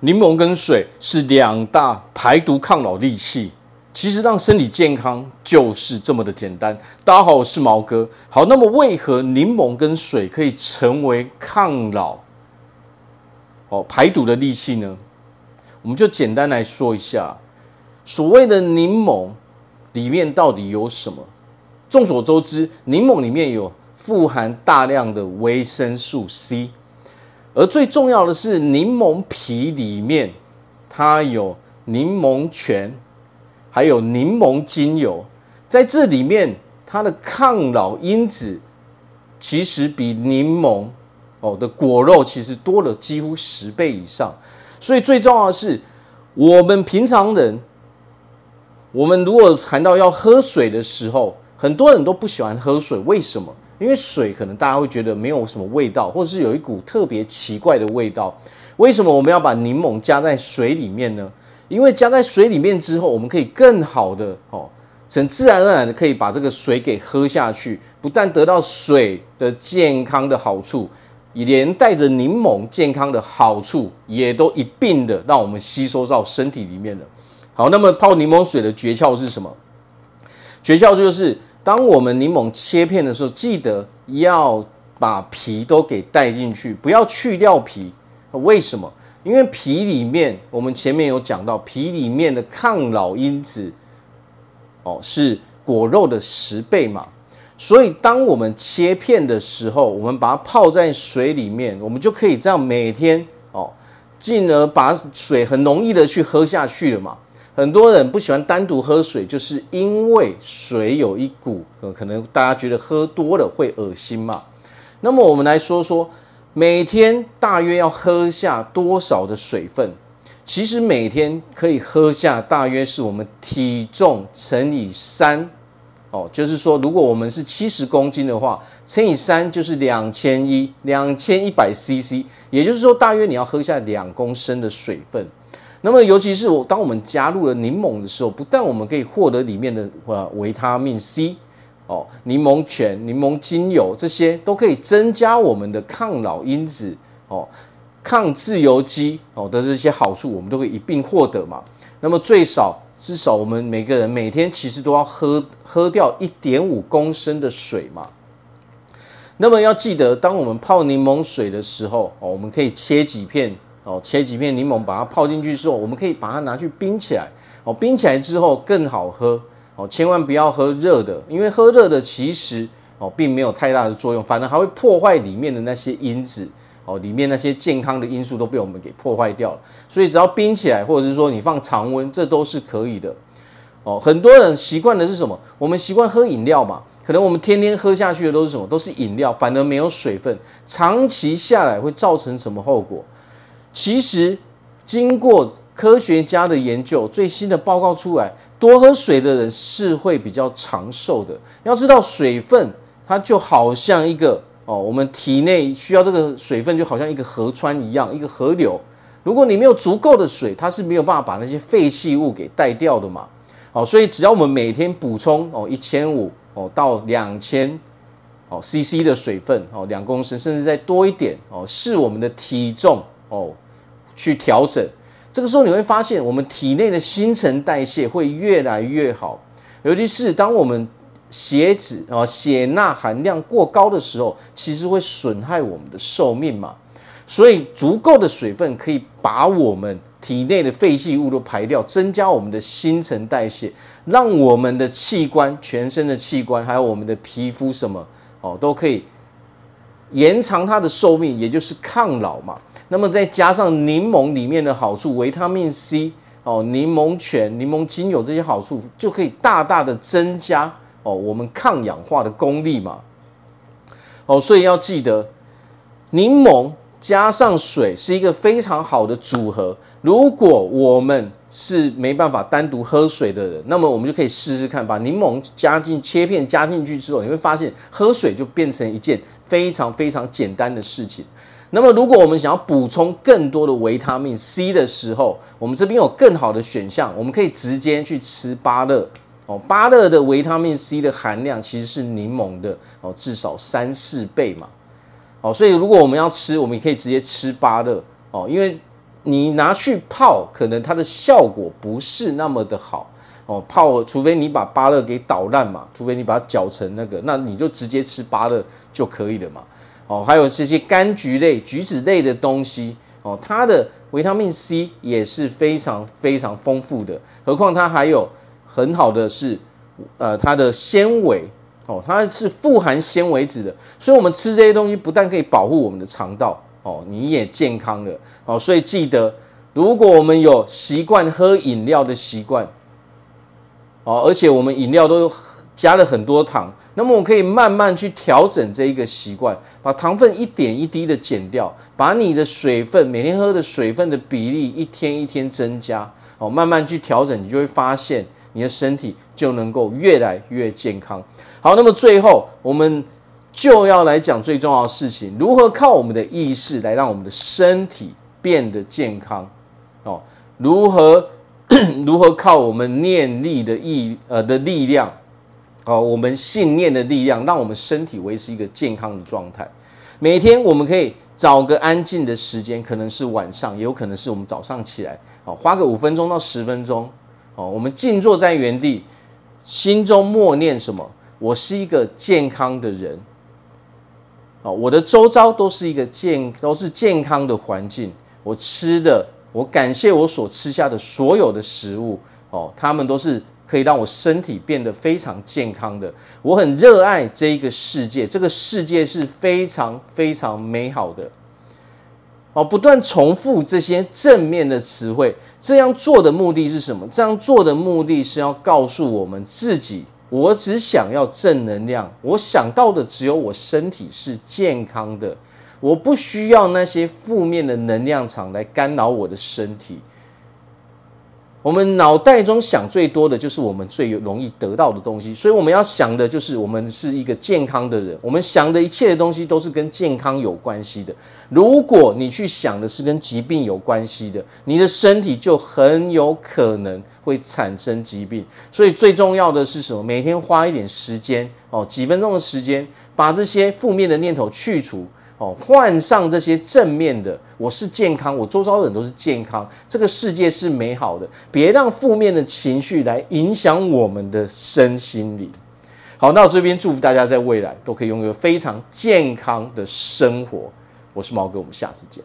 柠檬跟水是两大排毒抗老利器。其实让身体健康就是这么的简单。大家好，我是毛哥。好，那么为何柠檬跟水可以成为抗老、哦排毒的利器呢？我们就简单来说一下，所谓的柠檬里面到底有什么？众所周知，柠檬里面有富含大量的维生素 C，而最重要的是，柠檬皮里面它有柠檬醛。还有柠檬精油，在这里面，它的抗老因子其实比柠檬哦的果肉其实多了几乎十倍以上。所以最重要的是，我们平常人，我们如果谈到要喝水的时候，很多人都不喜欢喝水，为什么？因为水可能大家会觉得没有什么味道，或者是有一股特别奇怪的味道。为什么我们要把柠檬加在水里面呢？因为加在水里面之后，我们可以更好的哦，很自然而然的可以把这个水给喝下去，不但得到水的健康的好处，连带着柠檬健康的好处，也都一并的让我们吸收到身体里面了。好，那么泡柠檬水的诀窍是什么？诀窍就是当我们柠檬切片的时候，记得要把皮都给带进去，不要去掉皮。为什么？因为皮里面，我们前面有讲到，皮里面的抗老因子，哦，是果肉的十倍嘛。所以当我们切片的时候，我们把它泡在水里面，我们就可以这样每天哦，进而把水很容易的去喝下去了嘛。很多人不喜欢单独喝水，就是因为水有一股，呃可能大家觉得喝多了会恶心嘛。那么我们来说说。每天大约要喝下多少的水分？其实每天可以喝下大约是我们体重乘以三，哦，就是说，如果我们是七十公斤的话，乘以三就是两千一，两千一百 CC，也就是说，大约你要喝下两公升的水分。那么，尤其是我当我们加入了柠檬的时候，不但我们可以获得里面的呃维他命 C。哦，柠檬醛、柠檬精油这些都可以增加我们的抗老因子哦，抗自由基哦的这些好处，我们都可以一并获得嘛。那么最少至少我们每个人每天其实都要喝喝掉一点五公升的水嘛。那么要记得，当我们泡柠檬水的时候哦，我们可以切几片哦，切几片柠檬，把它泡进去之后，我们可以把它拿去冰起来哦，冰起来之后更好喝。哦，千万不要喝热的，因为喝热的其实哦并没有太大的作用，反而还会破坏里面的那些因子哦，里面那些健康的因素都被我们给破坏掉了。所以只要冰起来，或者是说你放常温，这都是可以的。哦，很多人习惯的是什么？我们习惯喝饮料嘛，可能我们天天喝下去的都是什么？都是饮料，反而没有水分，长期下来会造成什么后果？其实经过。科学家的研究最新的报告出来，多喝水的人是会比较长寿的。要知道，水分它就好像一个哦，我们体内需要这个水分，就好像一个河川一样，一个河流。如果你没有足够的水，它是没有办法把那些废弃物给带掉的嘛。哦，所以只要我们每天补充哦一千五哦到两千哦 CC 的水分哦两公升，甚至再多一点哦，是我们的体重哦去调整。这个时候你会发现，我们体内的新陈代谢会越来越好，尤其是当我们血脂啊血钠含量过高的时候，其实会损害我们的寿命嘛。所以足够的水分可以把我们体内的废弃物都排掉，增加我们的新陈代谢，让我们的器官、全身的器官，还有我们的皮肤什么哦，都可以延长它的寿命，也就是抗老嘛。那么再加上柠檬里面的好处，维他命 C 哦，柠檬醛、柠檬精油这些好处，就可以大大的增加哦我们抗氧化的功力嘛。哦，所以要记得，柠檬加上水是一个非常好的组合。如果我们是没办法单独喝水的人，那么我们就可以试试看，把柠檬加进切片加进去之后，你会发现喝水就变成一件非常非常简单的事情。那么，如果我们想要补充更多的维他命 C 的时候，我们这边有更好的选项，我们可以直接去吃芭乐哦。芭乐的维他命 C 的含量其实是柠檬的哦，至少三四倍嘛。哦，所以如果我们要吃，我们也可以直接吃芭乐哦，因为你拿去泡，可能它的效果不是那么的好哦。泡，除非你把芭乐给捣烂嘛，除非你把它搅成那个，那你就直接吃芭乐就可以了嘛。哦，还有这些柑橘类、橘子类的东西哦，它的维他命 C 也是非常非常丰富的。何况它还有很好的是，呃，它的纤维哦，它是富含纤维质的。所以，我们吃这些东西不但可以保护我们的肠道哦，你也健康了哦。所以记得，如果我们有习惯喝饮料的习惯哦，而且我们饮料都加了很多糖，那么我可以慢慢去调整这一个习惯，把糖分一点一滴的减掉，把你的水分每天喝的水分的比例一天一天增加，哦，慢慢去调整，你就会发现你的身体就能够越来越健康。好，那么最后我们就要来讲最重要的事情，如何靠我们的意识来让我们的身体变得健康？哦，如何 如何靠我们念力的意呃的力量？哦，我们信念的力量，让我们身体维持一个健康的状态。每天我们可以找个安静的时间，可能是晚上，也有可能是我们早上起来，哦，花个五分钟到十分钟，哦，我们静坐在原地，心中默念什么？我是一个健康的人。哦，我的周遭都是一个健，都是健康的环境。我吃的，我感谢我所吃下的所有的食物，哦，他们都是。可以让我身体变得非常健康的，我很热爱这一个世界，这个世界是非常非常美好的。哦，不断重复这些正面的词汇，这样做的目的是什么？这样做的目的是要告诉我们自己，我只想要正能量，我想到的只有我身体是健康的，我不需要那些负面的能量场来干扰我的身体。我们脑袋中想最多的就是我们最容易得到的东西，所以我们要想的就是我们是一个健康的人。我们想的一切的东西都是跟健康有关系的。如果你去想的是跟疾病有关系的，你的身体就很有可能会产生疾病。所以最重要的是什么？每天花一点时间哦，几分钟的时间，把这些负面的念头去除。哦，换上这些正面的，我是健康，我周遭的人都是健康，这个世界是美好的，别让负面的情绪来影响我们的身心灵。好，那我这边祝福大家在未来都可以拥有非常健康的生活。我是毛哥，我们下次见。